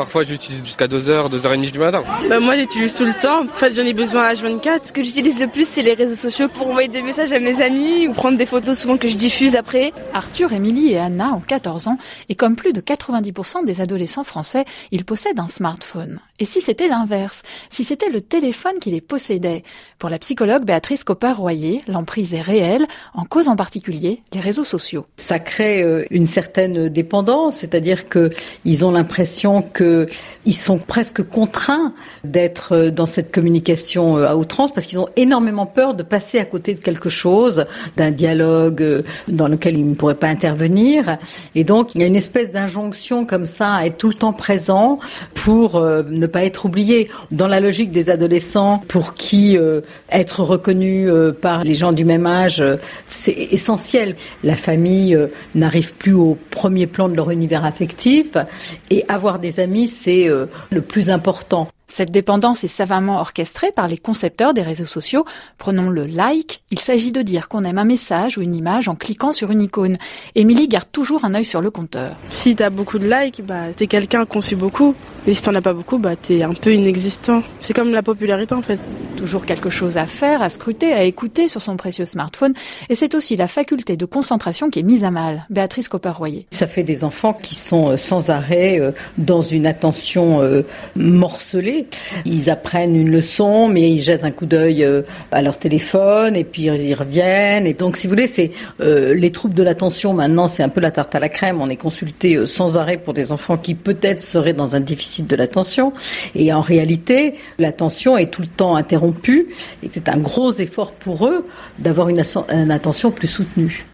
Parfois, je l'utilise jusqu'à 2h, 2h30 du matin. Bah, moi, j'utilise tout le temps. En fait, j'en ai besoin à H24. Ce que j'utilise le plus, c'est les réseaux sociaux pour envoyer des messages à mes amis ou prendre des photos souvent que je diffuse après. Arthur, Émilie et Anna ont 14 ans et comme plus de 90% des adolescents français, ils possèdent un smartphone. Et si c'était l'inverse Si c'était le téléphone qui les possédait? Pour la psychologue Béatrice Copper-Royer, l'emprise est réelle, en cause en particulier les réseaux sociaux. Ça crée euh, une certaine dépendance, c'est-à-dire qu'ils ont l'impression qu'ils sont presque contraints d'être euh, dans cette communication euh, à outrance parce qu'ils ont énormément peur de passer à côté de quelque chose, d'un dialogue dans lequel ils ne pourraient pas intervenir. Et donc, il y a une espèce d'injonction comme ça à être tout le temps présent pour ne pas être oublié. Dans la logique des adolescents, pour qui euh, être reconnu euh, par les gens du même âge, euh, c'est essentiel. La famille n'arrive plus au premier plan de leur univers affectif et avoir des amis, c'est le plus important. Cette dépendance est savamment orchestrée par les concepteurs des réseaux sociaux. Prenons le like. Il s'agit de dire qu'on aime un message ou une image en cliquant sur une icône. Émilie garde toujours un œil sur le compteur. Si t'as beaucoup de likes, bah, t'es quelqu'un qu'on suit beaucoup. Et si t'en as pas beaucoup, bah, t'es un peu inexistant. C'est comme la popularité, en fait. Toujours quelque chose à faire, à scruter, à écouter sur son précieux smartphone. Et c'est aussi la faculté de concentration qui est mise à mal. Béatrice Copper-Royer. Ça fait des enfants qui sont euh, sans arrêt euh, dans une attention euh, morcelée ils apprennent une leçon, mais ils jettent un coup d'œil à leur téléphone et puis ils y reviennent. Et donc, si vous voulez, c'est les troubles de l'attention. Maintenant, c'est un peu la tarte à la crème. On est consulté sans arrêt pour des enfants qui peut-être seraient dans un déficit de l'attention. Et en réalité, l'attention est tout le temps interrompue. Et c'est un gros effort pour eux d'avoir une attention plus soutenue.